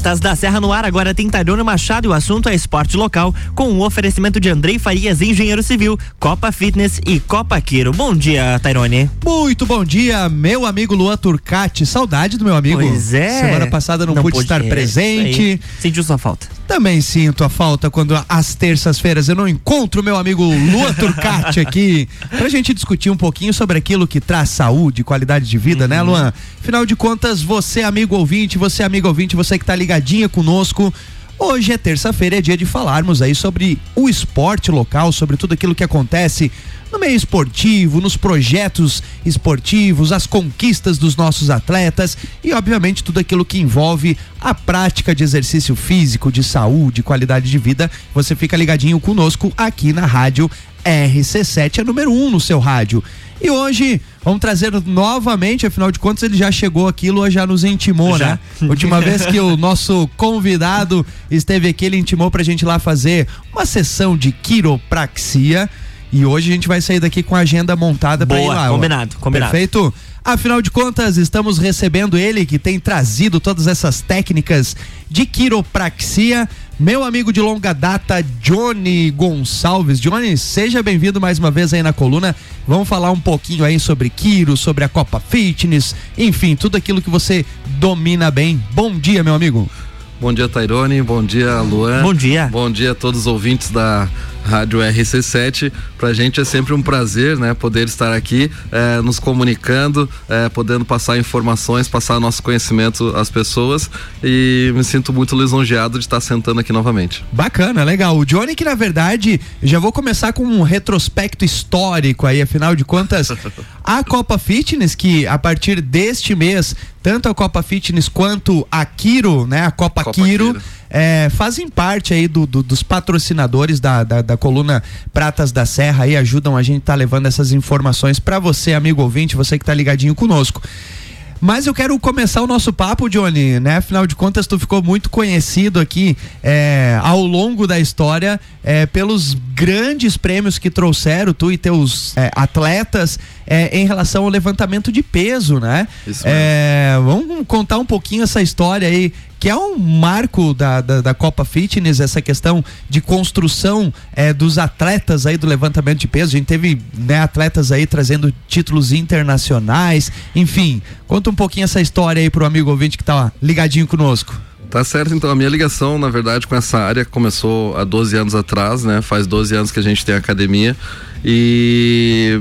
Pratas da Serra no ar, agora tem Tairone Machado e o assunto é esporte local, com o um oferecimento de Andrei Farias, engenheiro civil, Copa Fitness e Copa Quiro. Bom dia, Tairone. Muito bom dia, meu amigo Luan Turcati. Saudade do meu amigo. Pois é. Semana passada não, não pude estar presente. Sentiu sua falta. Também sinto a falta quando às terças-feiras eu não encontro meu amigo Luan Turcati aqui pra gente discutir um pouquinho sobre aquilo que traz saúde, qualidade de vida, né, uhum. né, Luan? Afinal de contas, você, amigo ouvinte, você, amigo ouvinte, você que tá ligadinha conosco. Hoje é terça-feira, é dia de falarmos aí sobre o esporte local, sobre tudo aquilo que acontece no meio esportivo, nos projetos esportivos, as conquistas dos nossos atletas e, obviamente, tudo aquilo que envolve a prática de exercício físico, de saúde, qualidade de vida. Você fica ligadinho conosco aqui na rádio RC7, é número 1 um no seu rádio. E hoje vamos trazer novamente, afinal de contas ele já chegou aqui, Lua já nos intimou, já. né? Última vez que o nosso convidado esteve aqui, ele intimou pra gente lá fazer uma sessão de quiropraxia. E hoje a gente vai sair daqui com a agenda montada para ir lá. Combinado, combinado. Perfeito? Afinal de contas, estamos recebendo ele que tem trazido todas essas técnicas de quiropraxia. Meu amigo de longa data, Johnny Gonçalves. Johnny, seja bem-vindo mais uma vez aí na coluna. Vamos falar um pouquinho aí sobre Quiro, sobre a Copa Fitness, enfim, tudo aquilo que você domina bem. Bom dia, meu amigo. Bom dia, Tairone. Bom dia, Luan. Bom dia. Bom dia a todos os ouvintes da Rádio RC7. Para a gente é sempre um prazer, né, poder estar aqui é, nos comunicando, é, podendo passar informações, passar nosso conhecimento às pessoas e me sinto muito lisonjeado de estar sentando aqui novamente. Bacana, legal. O Johnny que na verdade já vou começar com um retrospecto histórico aí, afinal de contas, a Copa Fitness que a partir deste mês tanto a Copa Fitness quanto a Kiro, né, a Copa, Copa Kiro, Kiro é, fazem parte aí do, do, dos patrocinadores da, da, da, coluna Pratas da Serra e ajudam a gente estar tá levando essas informações para você, amigo ouvinte, você que está ligadinho conosco. Mas eu quero começar o nosso papo, Johnny, né? Afinal de contas, tu ficou muito conhecido aqui é, ao longo da história é, pelos grandes prêmios que trouxeram tu e teus é, atletas é, em relação ao levantamento de peso, né? Isso é, vamos contar um pouquinho essa história aí que é um marco da, da, da, Copa Fitness, essa questão de construção é, dos atletas aí do levantamento de peso. A gente teve né, atletas aí trazendo títulos internacionais, enfim. Conta um pouquinho essa história aí pro amigo ouvinte que tá ligadinho conosco. Tá certo, então a minha ligação, na verdade, com essa área começou há 12 anos atrás, né? Faz 12 anos que a gente tem academia e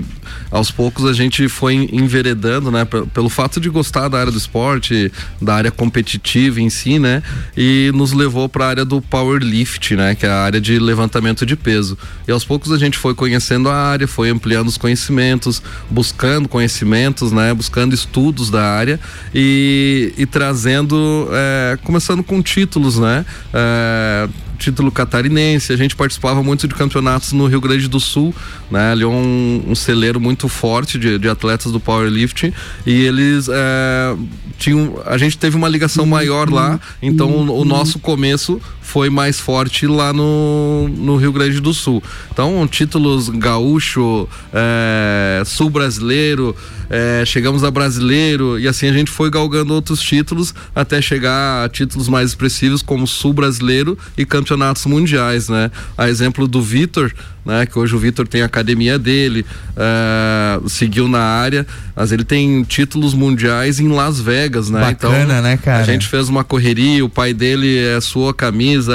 aos poucos a gente foi enveredando, né, pelo fato de gostar da área do esporte, da área competitiva em si, né, e nos levou para a área do powerlift, né, que é a área de levantamento de peso. E aos poucos a gente foi conhecendo a área, foi ampliando os conhecimentos, buscando conhecimentos, né, buscando estudos da área e, e trazendo, é, começando com títulos, né, é, título catarinense, a gente participava muito de campeonatos no Rio Grande do Sul, né? Ali é um, um celeiro muito forte de, de atletas do powerlifting. E eles é, tinham, a gente teve uma ligação maior lá, então o, o nosso começo foi mais forte lá no, no Rio Grande do Sul. Então, títulos gaúcho, é, sul brasileiro, é, chegamos a brasileiro e assim a gente foi galgando outros títulos até chegar a títulos mais expressivos como sul brasileiro e campeonatos mundiais, né? A exemplo do Vitor, né? Que hoje o Vitor tem a academia dele, é, seguiu na área, mas ele tem títulos mundiais em Las Vegas, né? Bacana, então, né, cara? A gente fez uma correria, o pai dele é, suou a camisa,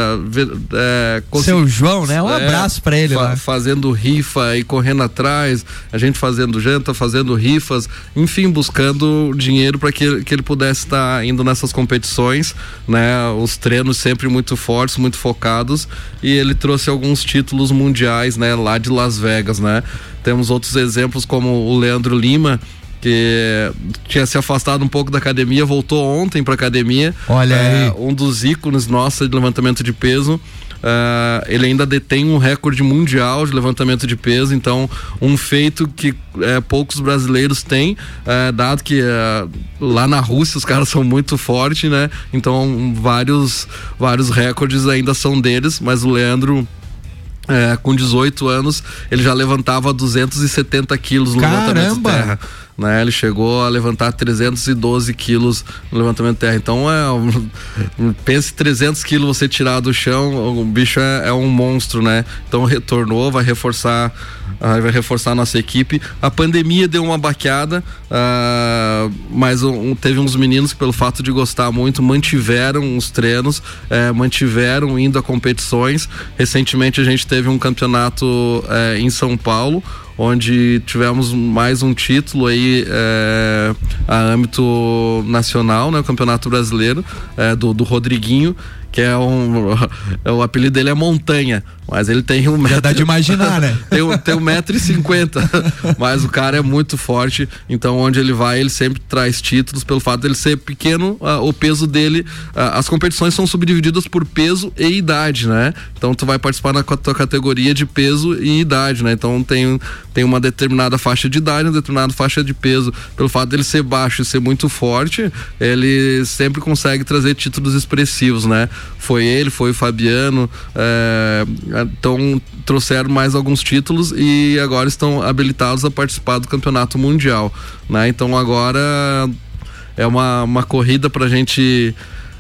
é, Seu João, né? Um é, abraço para ele fa. Fazendo rifa e correndo atrás, a gente fazendo janta, fazendo rifas, enfim, buscando dinheiro para que, que ele pudesse estar indo nessas competições, né? Os treinos sempre muito fortes, muito focados e ele trouxe alguns títulos mundiais, né? Lá de Las Vegas, né? Temos outros exemplos como o Leandro Lima, que tinha se afastado um pouco da academia, voltou ontem para academia. Olha é, aí. Um dos ícones nossos de levantamento de peso. Uh, ele ainda detém um recorde mundial de levantamento de peso, então um feito que é, poucos brasileiros têm, é, dado que é, lá na Rússia os caras são muito fortes, né? Então vários, vários recordes ainda são deles, mas o Leandro é, com 18 anos, ele já levantava 270 quilos no levantamento de terra. Né? Ele chegou a levantar 312 quilos no levantamento de terra. Então é pense 300 quilos você tirar do chão, o bicho é, é um monstro, né? Então retornou, vai reforçar vai reforçar a nossa equipe. A pandemia deu uma baqueada, uh, mas um, teve uns meninos que, pelo fato de gostar muito, mantiveram os treinos, eh, mantiveram indo a competições. Recentemente a gente teve um campeonato eh, em São Paulo onde tivemos mais um título aí é, a âmbito nacional, né, o Campeonato Brasileiro é, do, do Rodriguinho que é um. o apelido dele é Montanha, mas ele tem um metro. Já dá de imaginar, né? tem, um, tem um metro e cinquenta, mas o cara é muito forte, então onde ele vai, ele sempre traz títulos pelo fato dele ser pequeno, o peso dele, as competições são subdivididas por peso e idade, né? Então tu vai participar na tua categoria de peso e idade, né? Então tem, tem uma determinada faixa de idade, uma determinada faixa de peso. Pelo fato dele ser baixo e ser muito forte, ele sempre consegue trazer títulos expressivos, né? foi ele, foi o Fabiano. É, então trouxeram mais alguns títulos e agora estão habilitados a participar do campeonato mundial. Né? Então agora é uma, uma corrida para a gente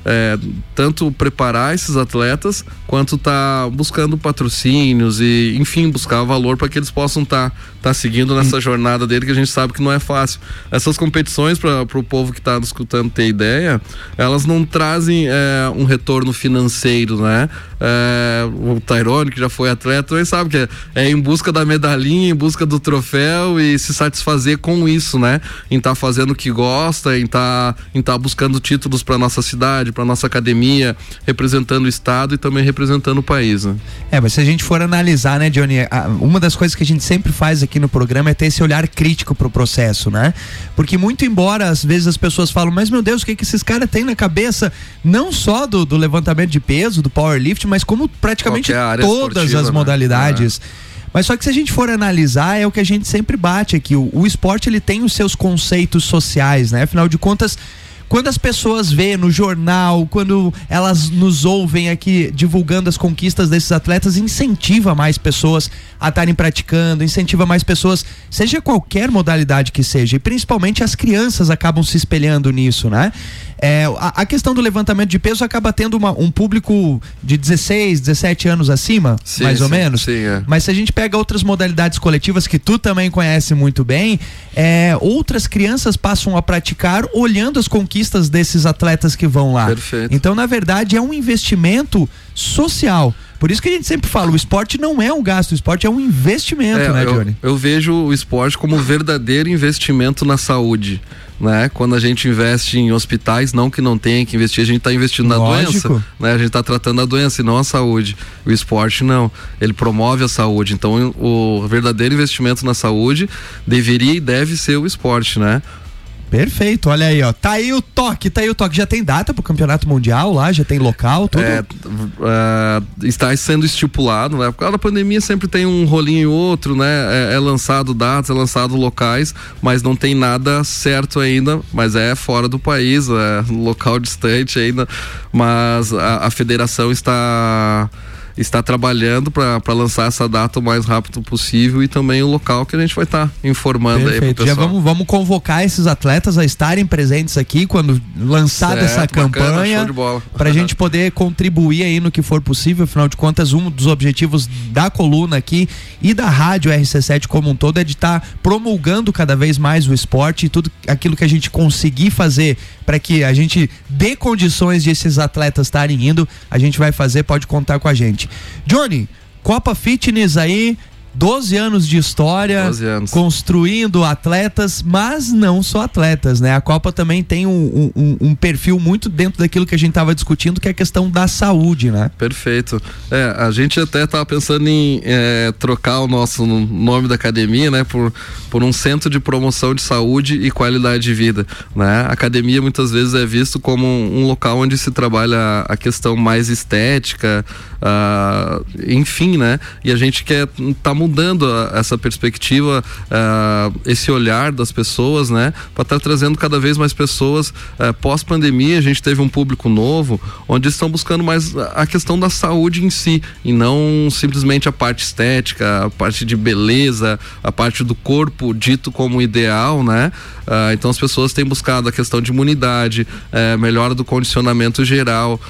é, tanto preparar esses atletas quanto tá buscando patrocínios e enfim buscar valor para que eles possam estar tá, tá seguindo nessa jornada dele que a gente sabe que não é fácil essas competições para o povo que está escutando ter ideia elas não trazem é, um retorno financeiro né é, o Tyrone que já foi atleta também sabe que é, é, em busca da medalhinha em busca do troféu e se satisfazer com isso né em estar tá fazendo o que gosta em estar tá, em tá buscando títulos para nossa cidade para nossa academia, representando o estado e também representando o país. Né? É, mas se a gente for analisar, né, Johnny, uma das coisas que a gente sempre faz aqui no programa é ter esse olhar crítico pro processo, né? Porque muito embora às vezes as pessoas falam, mas meu Deus, o que que esses caras têm na cabeça, não só do, do levantamento de peso, do powerlift, mas como praticamente todas as né? modalidades. Né? É. Mas só que se a gente for analisar, é o que a gente sempre bate aqui. O, o esporte ele tem os seus conceitos sociais, né? Afinal de contas, quando as pessoas vêem no jornal, quando elas nos ouvem aqui divulgando as conquistas desses atletas, incentiva mais pessoas a estarem praticando, incentiva mais pessoas, seja qualquer modalidade que seja, e principalmente as crianças acabam se espelhando nisso, né? É, a, a, questão do levantamento de peso acaba tendo uma, um público de 16, 17 anos acima, sim, mais ou menos. Sim, é. Mas se a gente pega outras modalidades coletivas que tu também conhece muito bem, é, outras crianças passam a praticar olhando as conquistas desses atletas que vão lá. Perfeito. Então, na verdade, é um investimento social. Por isso que a gente sempre fala, o esporte não é um gasto, o esporte é um investimento, é, né, Johnny? Eu, eu vejo o esporte como um verdadeiro investimento na saúde. Né? Quando a gente investe em hospitais, não que não tenha que investir, a gente está investindo na Lógico. doença, né? A gente está tratando a doença e não a saúde. O esporte não, ele promove a saúde. Então, o verdadeiro investimento na saúde deveria e deve ser o esporte, né? Perfeito, olha aí, ó. Tá aí o toque, tá aí o toque. Já tem data pro campeonato mundial lá, já tem local, tudo? É, uh, está sendo estipulado, né? Por causa da pandemia sempre tem um rolinho e outro, né? É, é, lançado datas, é lançado locais, mas não tem nada certo ainda, mas é fora do país, é local distante ainda, mas a, a federação está está trabalhando para lançar essa data o mais rápido possível e também o local que a gente vai estar tá informando Perfeito. aí pro pessoal. Já vamos, vamos convocar esses atletas a estarem presentes aqui quando lançada essa campanha para a gente poder contribuir aí no que for possível. Afinal de contas, um dos objetivos da coluna aqui e da rádio RC7 como um todo é de estar tá promulgando cada vez mais o esporte e tudo aquilo que a gente conseguir fazer para que a gente dê condições de esses atletas estarem indo, a gente vai fazer, pode contar com a gente. Johnny, Copa Fitness aí, 12 anos de história, 12 anos. construindo atletas, mas não só atletas, né? A Copa também tem um, um, um perfil muito dentro daquilo que a gente estava discutindo, que é a questão da saúde, né? Perfeito. É, a gente até estava pensando em é, trocar o nosso nome da academia, né? Por, por um centro de promoção de saúde e qualidade de vida, né? A academia muitas vezes é visto como um, um local onde se trabalha a questão mais estética, uh, enfim, né? E a gente quer tá mudando a, essa perspectiva, uh, esse olhar das pessoas, né? Para estar tá trazendo cada vez mais pessoas. Uh, Pós-pandemia, a gente teve um público novo, onde estão buscando mais a questão da saúde em si, e não simplesmente a parte estética, a parte de beleza, a parte do corpo dito como ideal, né? Uh, então as pessoas têm buscado a questão de imunidade, melhora do condicionamento geral,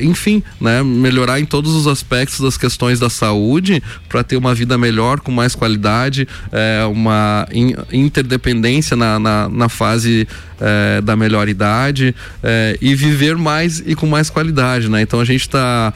enfim, né? Melhorar em todos os aspectos das questões da saúde para ter uma vida melhor, com mais qualidade, uh, uma in interdependência na, na, na fase eh, da melhor idade eh, e viver mais e com mais qualidade, né? Então a gente está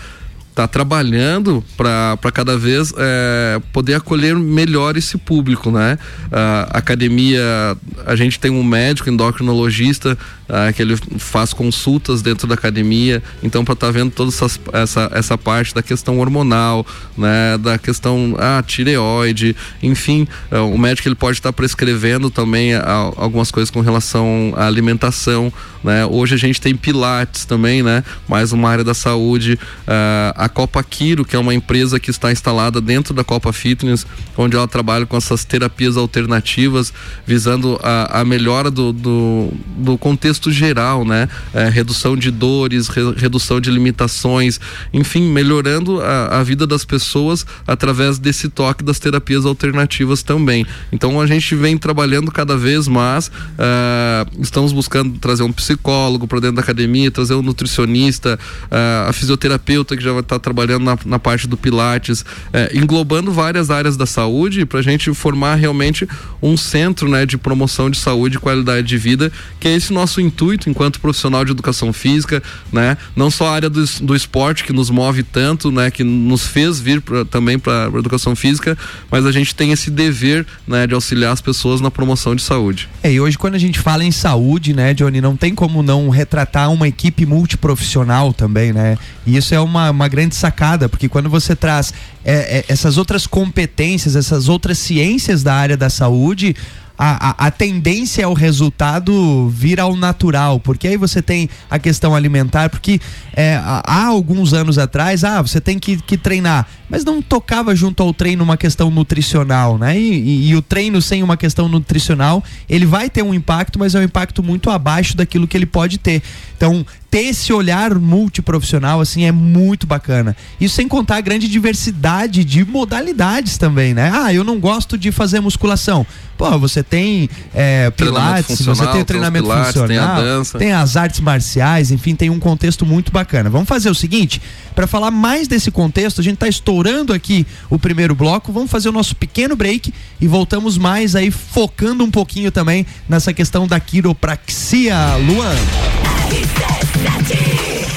está trabalhando para cada vez é, poder acolher melhor esse público, né? A academia, a gente tem um médico endocrinologista é, que ele faz consultas dentro da academia, então para estar tá vendo toda essa, essa, essa parte da questão hormonal, né? Da questão ah, tireoide, enfim, é, o médico ele pode estar tá prescrevendo também a, algumas coisas com relação à alimentação, né? Hoje a gente tem pilates também, né? Mais uma área da saúde, uh, a Copa Quiro, que é uma empresa que está instalada dentro da Copa Fitness, onde ela trabalha com essas terapias alternativas, visando a, a melhora do, do, do, contexto geral, né? É, redução de dores, re, redução de limitações, enfim, melhorando a, a vida das pessoas através desse toque das terapias alternativas também. Então a gente vem trabalhando cada vez mais, uh, estamos buscando trazer um psicólogo para dentro da academia, trazer um nutricionista, uh, a fisioterapeuta que já vai estar tá trabalhando na, na, parte do Pilates, é, englobando várias áreas da saúde para a gente formar realmente um centro né, de promoção de saúde e qualidade de vida, que é esse nosso intuito enquanto profissional de educação física, né? Não só a área do, do esporte que nos move tanto, né? Que nos fez vir pra, também para a educação física, mas a gente tem esse dever, né? De auxiliar as pessoas na promoção de saúde. É, e hoje quando a gente fala em saúde, né, Johnny, não tem como não retratar uma equipe multiprofissional também, né? E isso é uma, uma grande sacada, porque quando você traz é, é, essas outras competências, essas outras ciências da área da saúde, a, a, a, tendência é o resultado vir ao natural, porque aí você tem a questão alimentar, porque é, há alguns anos atrás, ah, você tem que, que treinar, mas não tocava junto ao treino uma questão nutricional, né? E, e, e, o treino sem uma questão nutricional, ele vai ter um impacto, mas é um impacto muito abaixo daquilo que ele pode ter. Então, ter esse olhar multiprofissional, assim, é muito bacana. Isso sem contar a grande diversidade de modalidades também, né? Ah, eu não gosto de fazer musculação. Pô, você tem é, pilates, você tem o treinamento pilates, funcional, tem, tem, as artes marciais, enfim, tem um contexto muito bacana. Vamos fazer o seguinte, para falar mais desse contexto, a gente está estourando aqui o primeiro bloco, vamos fazer o nosso pequeno break e voltamos mais aí focando um pouquinho também nessa questão da quiropraxia, Luan.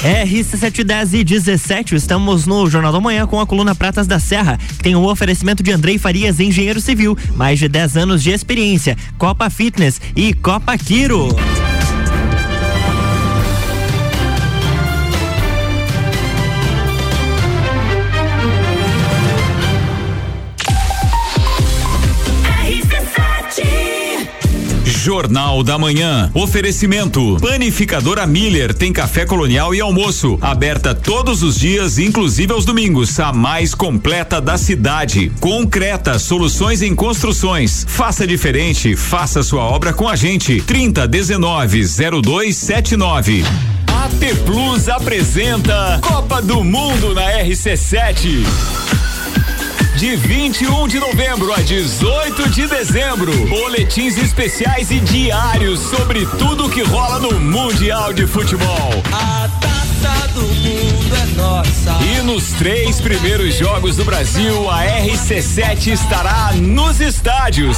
RC710 e 17, estamos no Jornal da Manhã com a coluna Pratas da Serra. Tem o um oferecimento de Andrei Farias, engenheiro civil, mais de 10 anos de experiência, Copa Fitness e Copa Quiro. Jornal da Manhã. Oferecimento. Panificadora Miller tem café colonial e almoço. Aberta todos os dias, inclusive aos domingos. A mais completa da cidade. Concreta, soluções em construções. Faça diferente, faça sua obra com a gente. 30 19 0279. AT Plus apresenta Copa do Mundo na RC7 de 21 de novembro a 18 de dezembro. Boletins especiais e diários sobre tudo que rola no Mundial de Futebol. A taça do mundo é nossa. E nos três primeiros jogos do Brasil, a RC7 estará nos estádios.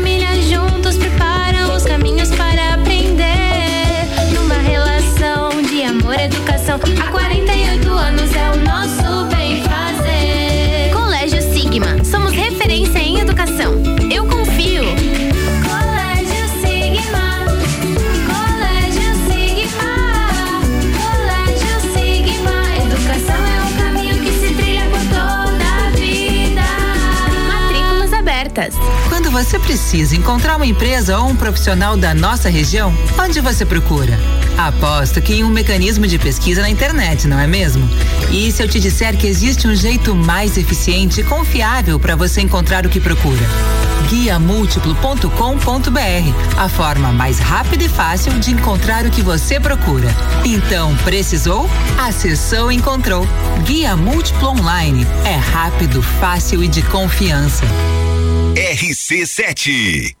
Há 48 anos é o nosso bem fazer. Colégio Sigma. Somos referência em educação. Eu confio. Colégio Sigma. Colégio Sigma. Colégio Sigma. Educação é um caminho que se trilha por toda a vida. Matrículas abertas. Quando você precisa encontrar uma empresa ou um profissional da nossa região, onde você procura? Aposto que em um mecanismo de pesquisa na internet, não é mesmo? E se eu te disser que existe um jeito mais eficiente e confiável para você encontrar o que procura? guiamúltiplo.com.br, a forma mais rápida e fácil de encontrar o que você procura. Então, precisou? Acessou e encontrou. Guia Múltiplo Online. É rápido, fácil e de confiança. RC7.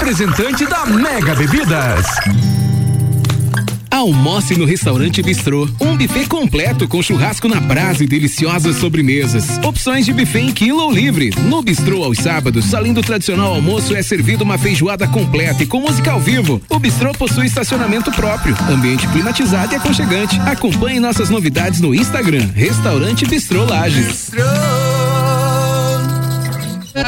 da Mega Bebidas. Almoce no restaurante Bistrô. Um buffet completo com churrasco na brasa e deliciosas sobremesas. Opções de buffet em quilo ou livre. No Bistrô aos sábados, além do tradicional almoço, é servido uma feijoada completa e com música ao vivo. O Bistrô possui estacionamento próprio, ambiente climatizado e aconchegante. Acompanhe nossas novidades no Instagram. Restaurante Bistrô Lages. Bistrô.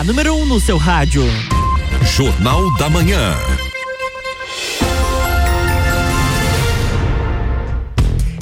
A número 1 um no seu rádio. Jornal da Manhã.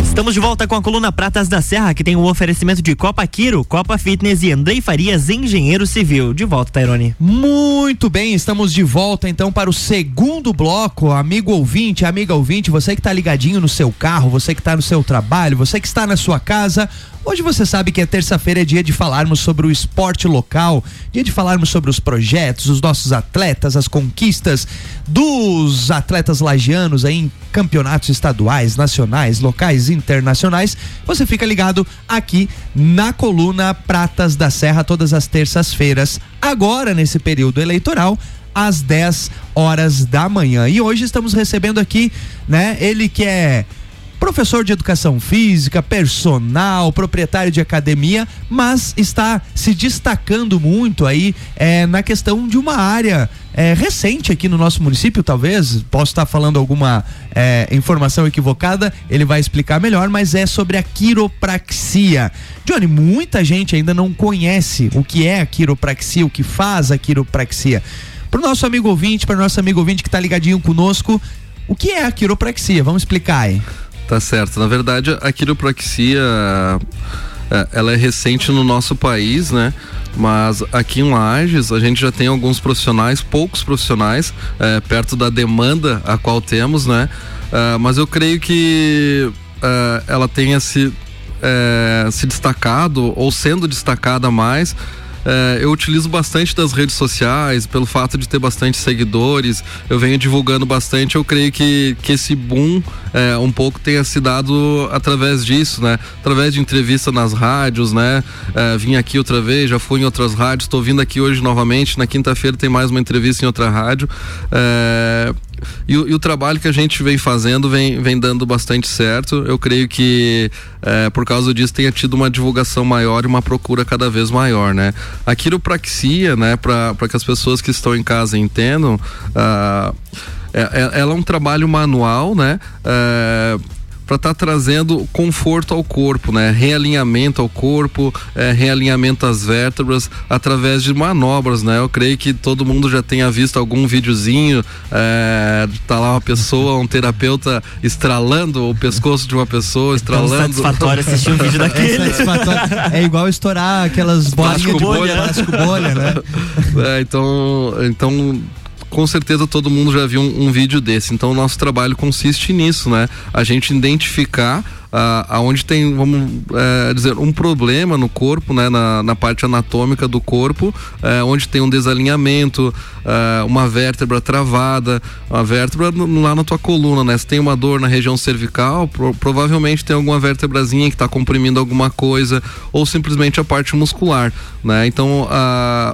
Estamos de volta com a coluna Pratas da Serra, que tem o um oferecimento de Copa Quiro, Copa Fitness e Andrei Farias, engenheiro civil. De volta, Tairone. Muito bem, estamos de volta então para o segundo bloco. Amigo ouvinte, amiga ouvinte, você que está ligadinho no seu carro, você que está no seu trabalho, você que está na sua casa. Hoje você sabe que é terça-feira, é dia de falarmos sobre o esporte local, dia de falarmos sobre os projetos, os nossos atletas, as conquistas dos atletas lagianos aí em campeonatos estaduais, nacionais, locais, internacionais. Você fica ligado aqui na coluna Pratas da Serra todas as terças-feiras, agora nesse período eleitoral às 10 horas da manhã. E hoje estamos recebendo aqui, né, ele que é professor de educação física, personal, proprietário de academia, mas está se destacando muito aí é, na questão de uma área é, recente aqui no nosso município, talvez, posso estar falando alguma é, informação equivocada, ele vai explicar melhor, mas é sobre a quiropraxia. Johnny, muita gente ainda não conhece o que é a quiropraxia, o que faz a quiropraxia. Para o nosso amigo ouvinte, para o nosso amigo ouvinte que está ligadinho conosco, o que é a quiropraxia? Vamos explicar aí. Tá certo. Na verdade, a quiropraxia é, ela é recente no nosso país, né? Mas aqui em Lages a gente já tem alguns profissionais, poucos profissionais, é, perto da demanda a qual temos, né? É, mas eu creio que é, ela tenha se, se destacado ou sendo destacada mais é, eu utilizo bastante das redes sociais, pelo fato de ter bastante seguidores, eu venho divulgando bastante. Eu creio que, que esse boom é, um pouco tenha se dado através disso, né? Através de entrevista nas rádios, né? É, vim aqui outra vez, já fui em outras rádios, estou vindo aqui hoje novamente. Na quinta-feira tem mais uma entrevista em outra rádio. É, e, e, o trabalho que a gente vem fazendo vem, vem dando bastante certo. Eu creio que é, por causa disso tenha tido uma divulgação maior e uma procura cada vez maior, né? A quiropraxia, né, para que as pessoas que estão em casa entendam, uh, é, ela é um trabalho manual, né? Uh, para estar tá trazendo conforto ao corpo, né? Realinhamento ao corpo, é, realinhamento às vértebras através de manobras, né? Eu creio que todo mundo já tenha visto algum videozinho, é, tá lá uma pessoa, um terapeuta estralando o pescoço de uma pessoa, estralando. É satisfatório assistir um vídeo daquele. É, é igual estourar aquelas bolinhas de bolha, bolha, bolha né? É, então, então com certeza todo mundo já viu um, um vídeo desse. Então o nosso trabalho consiste nisso, né? A gente identificar aonde tem, vamos é, dizer, um problema no corpo, né, na, na parte anatômica do corpo, é, onde tem um desalinhamento, é, uma vértebra travada, uma vértebra lá na tua coluna, né? Se tem uma dor na região cervical, pro, provavelmente tem alguma vértebrazinha que está comprimindo alguma coisa, ou simplesmente a parte muscular, né? Então,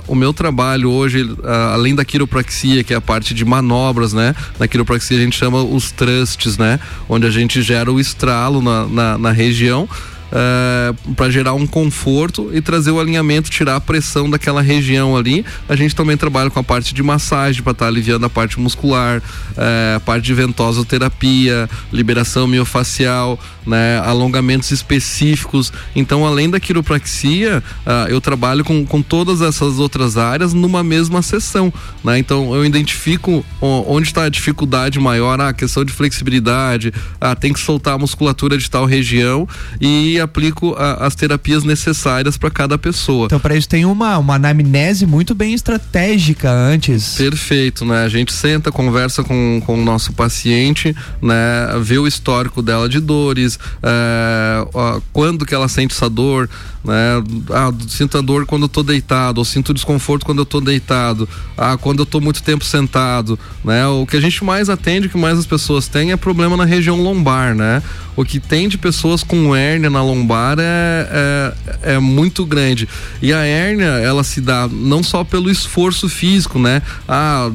o meu trabalho hoje, além da quiropraxia, que é a parte de manobras, né? Na quiropraxia a gente chama os trusts, né? Onde a gente gera o estralo na, na, na região uh, eh, para gerar um conforto e trazer o alinhamento, tirar a pressão daquela região ali. A gente também trabalha com a parte de massagem para estar tá aliviando a parte muscular, uh, a parte de ventosoterapia, liberação miofacial, né, alongamentos específicos. Então, além da quiropraxia, uh, eu trabalho com, com todas essas outras áreas numa mesma sessão. Né? Então, eu identifico onde está a dificuldade maior, ah, a questão de flexibilidade, ah, tem que soltar a musculatura de tal região e aplico a, as terapias necessárias para cada pessoa. Então, para isso tem uma, uma anamnese muito bem estratégica antes. Perfeito, né? A gente senta, conversa com, com o nosso paciente, né? Vê o histórico dela de dores, é, ó, quando que ela sente essa dor, né? Ah, sinto a dor quando eu tô deitado, ou sinto desconforto quando eu tô deitado, ah, quando eu tô muito tempo sentado, né? O que a gente mais atende, que mais as pessoas têm é problema na região lombar, né? O que tem de pessoas com hérnia na lombar é, é, é muito grande. E a hérnia, ela se dá não só pelo esforço físico, né? Ah,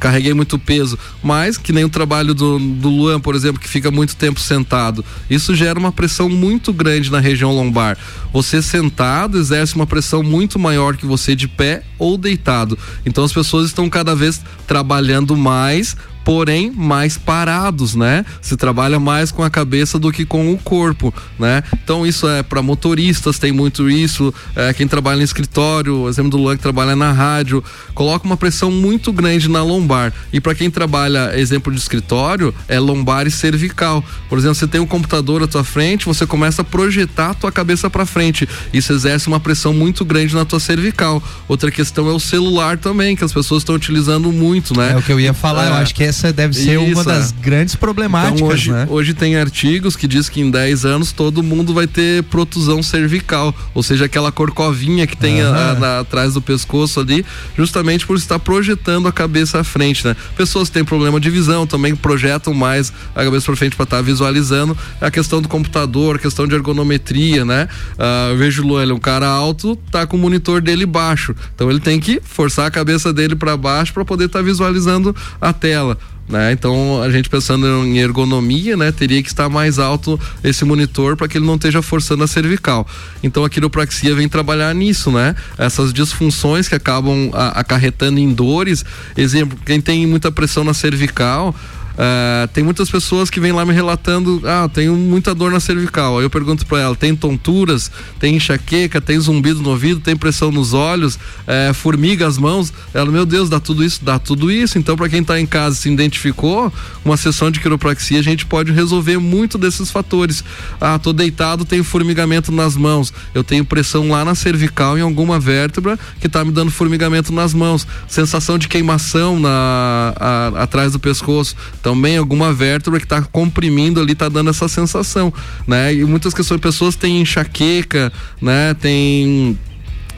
carreguei muito peso, mas que nem o trabalho do, do Luan, por exemplo, que fica muito tempo sentado. Isso gera uma pressão muito grande na região lombar. Você sentado exerce uma pressão muito maior que você de pé ou deitado. Então as pessoas estão cada vez trabalhando mais porém mais parados, né? Se trabalha mais com a cabeça do que com o corpo, né? Então isso é para motoristas, tem muito isso, é, quem trabalha em escritório, exemplo do Luan que trabalha na rádio, coloca uma pressão muito grande na lombar. E para quem trabalha, exemplo de escritório, é lombar e cervical. Por exemplo, você tem um computador à tua frente, você começa a projetar a tua cabeça para frente. Isso exerce uma pressão muito grande na tua cervical. Outra questão é o celular também, que as pessoas estão utilizando muito, né? É o que eu ia falar, é, eu acho que essa essa deve ser Isso, uma das é. grandes problemáticas, então, hoje, né? Hoje tem artigos que diz que em 10 anos todo mundo vai ter protusão cervical, ou seja, aquela corcovinha que tem a, a, atrás do pescoço ali, justamente por estar projetando a cabeça à frente, né? Pessoas que têm problema de visão também projetam mais a cabeça para frente para estar tá visualizando a questão do computador, a questão de ergonometria, né? Uh, vejo o Luan, um cara alto, tá com o monitor dele baixo, então ele tem que forçar a cabeça dele para baixo para poder estar tá visualizando a tela. Né? Então a gente pensando em ergonomia, né, teria que estar mais alto esse monitor para que ele não esteja forçando a cervical. Então a quiropraxia vem trabalhar nisso, né? Essas disfunções que acabam a, acarretando em dores. Exemplo, quem tem muita pressão na cervical, Uh, tem muitas pessoas que vêm lá me relatando, ah, tenho muita dor na cervical. Aí eu pergunto para ela, tem tonturas, tem enxaqueca, tem zumbido no ouvido, tem pressão nos olhos, é, formiga as mãos. Ela, meu Deus, dá tudo isso, dá tudo isso. Então, para quem está em casa se identificou, uma sessão de quiropraxia a gente pode resolver muito desses fatores. Ah, tô deitado, tenho formigamento nas mãos, eu tenho pressão lá na cervical em alguma vértebra que está me dando formigamento nas mãos, sensação de queimação na a, atrás do pescoço, também alguma vértebra que está comprimindo ali, está dando essa sensação, né? E muitas pessoas têm enxaqueca, né? Tem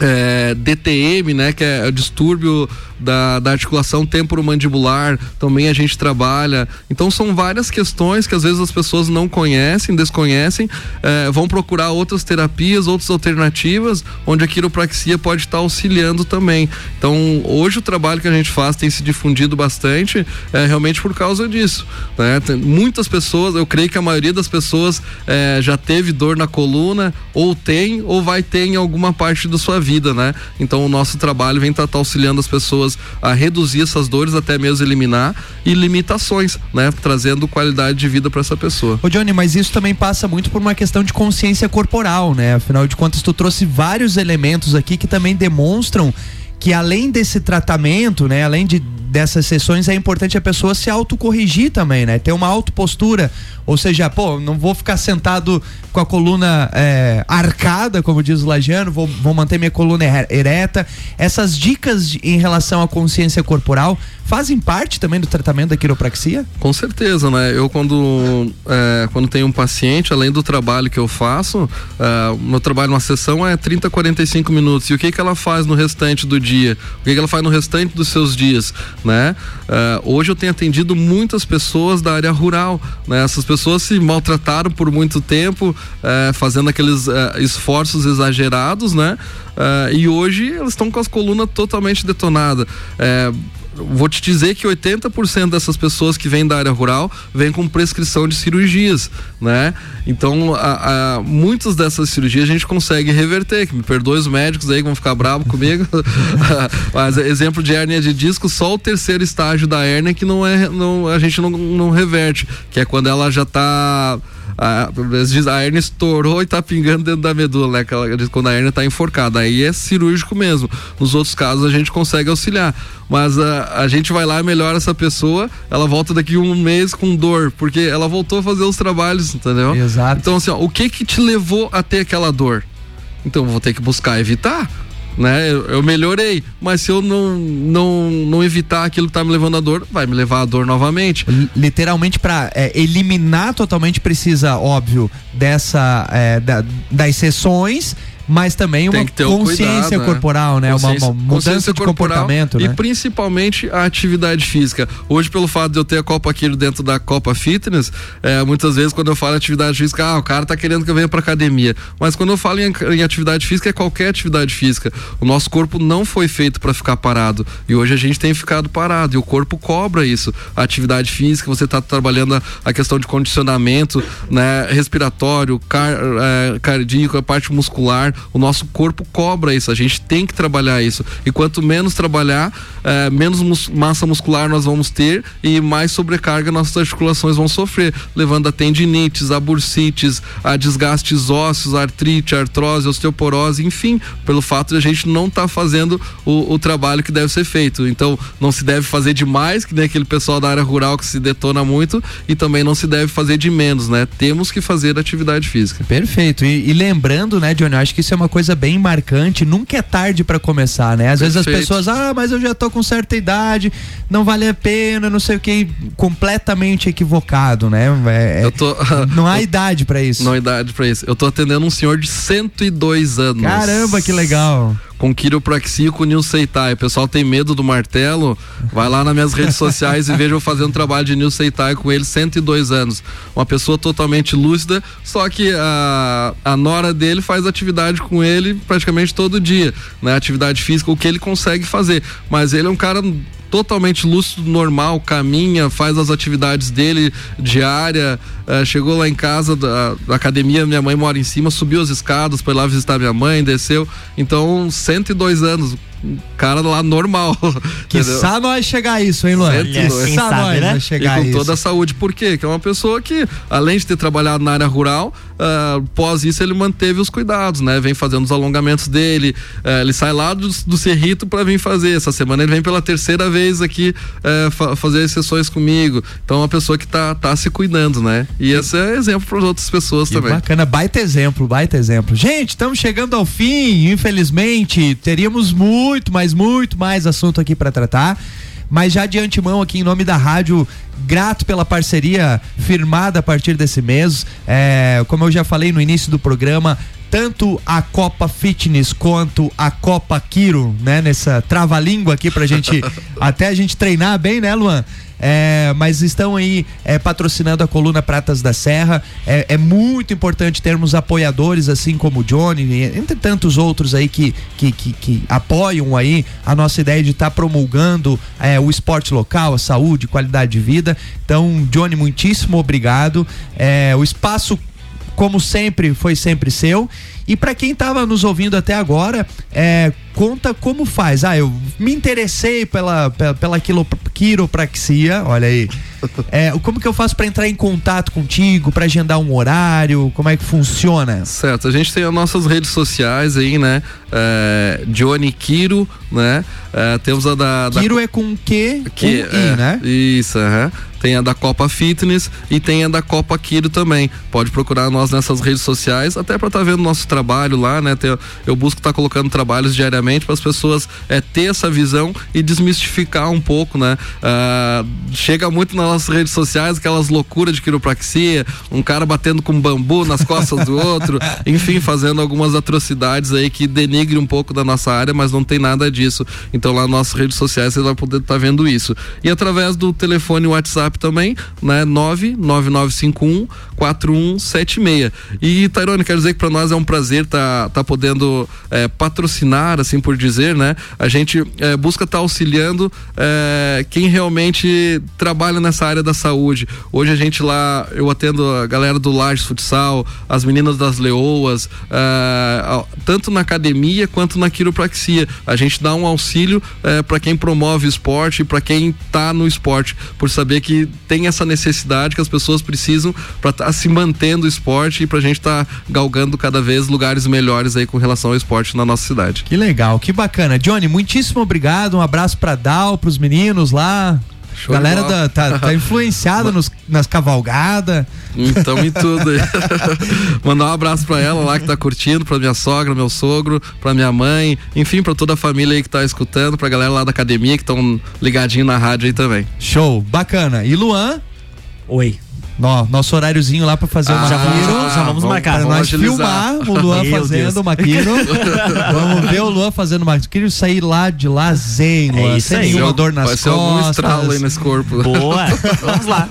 é, DTM, né, que é o distúrbio da, da articulação temporomandibular, também a gente trabalha. Então são várias questões que às vezes as pessoas não conhecem, desconhecem, é, vão procurar outras terapias, outras alternativas, onde a quiropraxia pode estar auxiliando também. Então hoje o trabalho que a gente faz tem se difundido bastante, é, realmente por causa disso. Né? Tem muitas pessoas, eu creio que a maioria das pessoas é, já teve dor na coluna, ou tem, ou vai ter em alguma parte da sua vida vida, né? Então o nosso trabalho vem estar tá, tá auxiliando as pessoas a reduzir essas dores, até mesmo eliminar e limitações, né? Trazendo qualidade de vida para essa pessoa. Ô Johnny, mas isso também passa muito por uma questão de consciência corporal, né? Afinal de contas, tu trouxe vários elementos aqui que também demonstram que além desse tratamento, né, além de dessas sessões é importante a pessoa se autocorrigir também, né? Ter uma autopostura, ou seja, pô, não vou ficar sentado com a coluna é, arcada, como diz o Lagiano, vou, vou manter minha coluna ereta. Essas dicas em relação à consciência corporal fazem parte também do tratamento da quiropraxia? Com certeza, né? Eu quando, é, quando tenho um paciente, além do trabalho que eu faço, é, meu trabalho numa sessão é 30, 45 minutos. E o que que ela faz no restante do dia? O que que ela faz no restante dos seus dias, né? É, hoje eu tenho atendido muitas pessoas da área rural, né? Essas pessoas se maltrataram por muito tempo, é, fazendo aqueles é, esforços exagerados, né? É, e hoje elas estão com as colunas totalmente detonadas. Vou te dizer que 80% dessas pessoas que vêm da área rural vêm com prescrição de cirurgias, né? Então, a, a, muitas dessas cirurgias a gente consegue reverter, que me perdoe os médicos aí que vão ficar bravos comigo, mas exemplo de hérnia de disco, só o terceiro estágio da hérnia que não é, não, a gente não, não reverte, que é quando ela já está a, a hernia estourou e tá pingando dentro da medula, né? Aquela, quando a hernia tá enforcada. Aí é cirúrgico mesmo. Nos outros casos a gente consegue auxiliar. Mas a, a gente vai lá, melhora essa pessoa, ela volta daqui um mês com dor, porque ela voltou a fazer os trabalhos, entendeu? Exato. Então, assim, ó, o que que te levou a ter aquela dor? Então, vou ter que buscar evitar né? Eu, eu, melhorei, mas se eu não, não, não evitar aquilo que tá me levando a dor, vai me levar a dor novamente. Literalmente para é, eliminar totalmente precisa, óbvio, dessa é, da, das sessões mas também uma consciência cuidado, né? corporal, né? Consciência, uma, uma, mudança de comportamento, e né? principalmente a atividade física. Hoje, pelo fato de eu ter a Copa Aquilo dentro da Copa Fitness, é, muitas vezes quando eu falo atividade física, ah, o cara tá querendo que eu venha pra academia. Mas quando eu falo em, em atividade física, é qualquer atividade física. O nosso corpo não foi feito para ficar parado. E hoje a gente tem ficado parado. E o corpo cobra isso. A atividade física, você tá trabalhando a, a questão de condicionamento, né? Respiratório, car, é, cardíaco, a parte muscular o nosso corpo cobra isso, a gente tem que trabalhar isso. E quanto menos trabalhar, é, menos mus massa muscular nós vamos ter e mais sobrecarga nossas articulações vão sofrer, levando a tendinites, a bursites, a desgastes ósseos, artrite, artrose, osteoporose, enfim, pelo fato de a gente não estar tá fazendo o, o, trabalho que deve ser feito. Então, não se deve fazer demais, que nem aquele pessoal da área rural que se detona muito, e também não se deve fazer de menos, né? Temos que fazer atividade física. Perfeito. E, e lembrando, né, Johnny, acho que isso é uma coisa bem marcante. Nunca é tarde para começar, né? Às Perfeito. vezes as pessoas, ah, mas eu já tô com certa idade, não vale a pena, não sei o que, completamente equivocado, né? É, eu tô, não há idade para isso. Não há idade para isso. Eu tô atendendo um senhor de 102 anos. Caramba, que legal com quiropraxia com Nil Seitai. O pessoal tem medo do martelo, vai lá nas minhas redes sociais e veja eu fazendo trabalho de Nil Seitai com ele, 102 anos. Uma pessoa totalmente lúcida, só que a, a nora dele faz atividade com ele praticamente todo dia, né? Atividade física, o que ele consegue fazer. Mas ele é um cara totalmente lúcido, normal, caminha, faz as atividades dele diária. Uh, chegou lá em casa da, da, academia, minha mãe mora em cima, subiu as escadas, foi lá visitar minha mãe, desceu. Então, 102 anos, um cara lá normal. Que só nós chegar a isso, hein, Luan? Só nós né? chegar e com a isso. toda a saúde. Por quê? Que é uma pessoa que, além de ter trabalhado na área rural, uh, pós isso ele manteve os cuidados, né? Vem fazendo os alongamentos dele, uh, ele sai lá do, do Cerrito para vir fazer. Essa semana ele vem pela terceira vez aqui uh, fa fazer as sessões comigo. Então é uma pessoa que tá, tá se cuidando, né? E esse é exemplo para outras pessoas que também. Bacana, baita exemplo, baita exemplo. Gente, estamos chegando ao fim, infelizmente, teríamos muito, mas muito mais assunto aqui para tratar. Mas já de antemão aqui em nome da rádio, grato pela parceria firmada a partir desse mês. É, como eu já falei no início do programa, tanto a Copa Fitness quanto a Copa Quiro, né? Nessa trava-língua aqui pra gente, até a gente treinar bem, né, Luan? É, mas estão aí é, patrocinando a coluna Pratas da Serra. É, é, muito importante termos apoiadores assim como o Johnny, entre tantos outros aí que, que, que, que apoiam aí a nossa ideia de estar tá promulgando é, o esporte local, a saúde, qualidade de vida. Então, Johnny, muitíssimo obrigado. É, o espaço como sempre, foi sempre seu. E para quem estava nos ouvindo até agora, é, conta como faz. Ah, eu me interessei pela, pela, pela quiropraxia, olha aí. É, como que eu faço para entrar em contato contigo, para agendar um horário? Como é que funciona? Certo, a gente tem as nossas redes sociais aí, né? É, Johnny Quiro, né? É, temos a da. da... Quiro é com Q, que, com I, né? Isso, aham. Tem a da Copa Fitness e tem a da Copa Quiro também. Pode procurar nós nessas redes sociais, até para estar tá vendo nosso trabalho lá, né? Tem, eu busco estar tá colocando trabalhos diariamente para as pessoas é, ter essa visão e desmistificar um pouco, né? Uh, chega muito nas nossas redes sociais aquelas loucuras de quiropraxia, um cara batendo com bambu nas costas do outro, enfim, fazendo algumas atrocidades aí que denigre um pouco da nossa área, mas não tem nada disso. Então lá nas nossas redes sociais você vai poder estar tá vendo isso. E através do telefone WhatsApp também, né? 99951 4176. E Tairone, quero dizer que para nós é um prazer tá, tá podendo é, patrocinar, assim por dizer, né? A gente é, busca estar tá auxiliando é, quem realmente trabalha nessa área da saúde. Hoje a gente lá, eu atendo a galera do Lages Futsal, as meninas das Leoas, tanto na academia quanto na quiropraxia. A gente dá um auxílio para quem promove esporte para quem está no esporte, por saber que tem essa necessidade que as pessoas precisam para estar tá se mantendo o esporte e para a gente estar tá galgando cada vez lugares melhores aí com relação ao esporte na nossa cidade. Que legal, que bacana. Johnny, muitíssimo obrigado. Um abraço para Dal, para os meninos lá. Show Galera da, tá, tá influenciada nos, nas cavalgadas. Então, em tudo. Mandar um abraço pra ela lá que tá curtindo, pra minha sogra, meu sogro, pra minha mãe, enfim, pra toda a família aí que tá escutando, pra galera lá da academia que estão ligadinho na rádio aí também. Show, bacana. E Luan? Oi. No, nosso horáriozinho lá para fazer ah, o maquiro. Já, já vamos marcar. Para nós filmar o Luan fazendo o maquiro. vamos ver o Luan fazendo o maquiro sair lá de lá zen, Luan. É sem aí. nenhuma dor nas Vai costas. Vai ser algum estralo aí nesse corpo. Boa. vamos lá.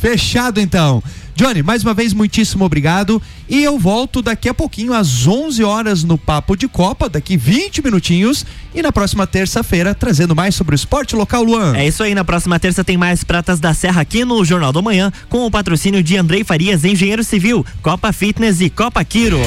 Fechado então. Johnny, mais uma vez, muitíssimo obrigado. E eu volto daqui a pouquinho, às 11 horas, no Papo de Copa, daqui 20 minutinhos. E na próxima terça-feira, trazendo mais sobre o esporte local, Luan. É isso aí, na próxima terça tem mais Pratas da Serra aqui no Jornal do Manhã, com o patrocínio de Andrei Farias, engenheiro civil, Copa Fitness e Copa Quiro.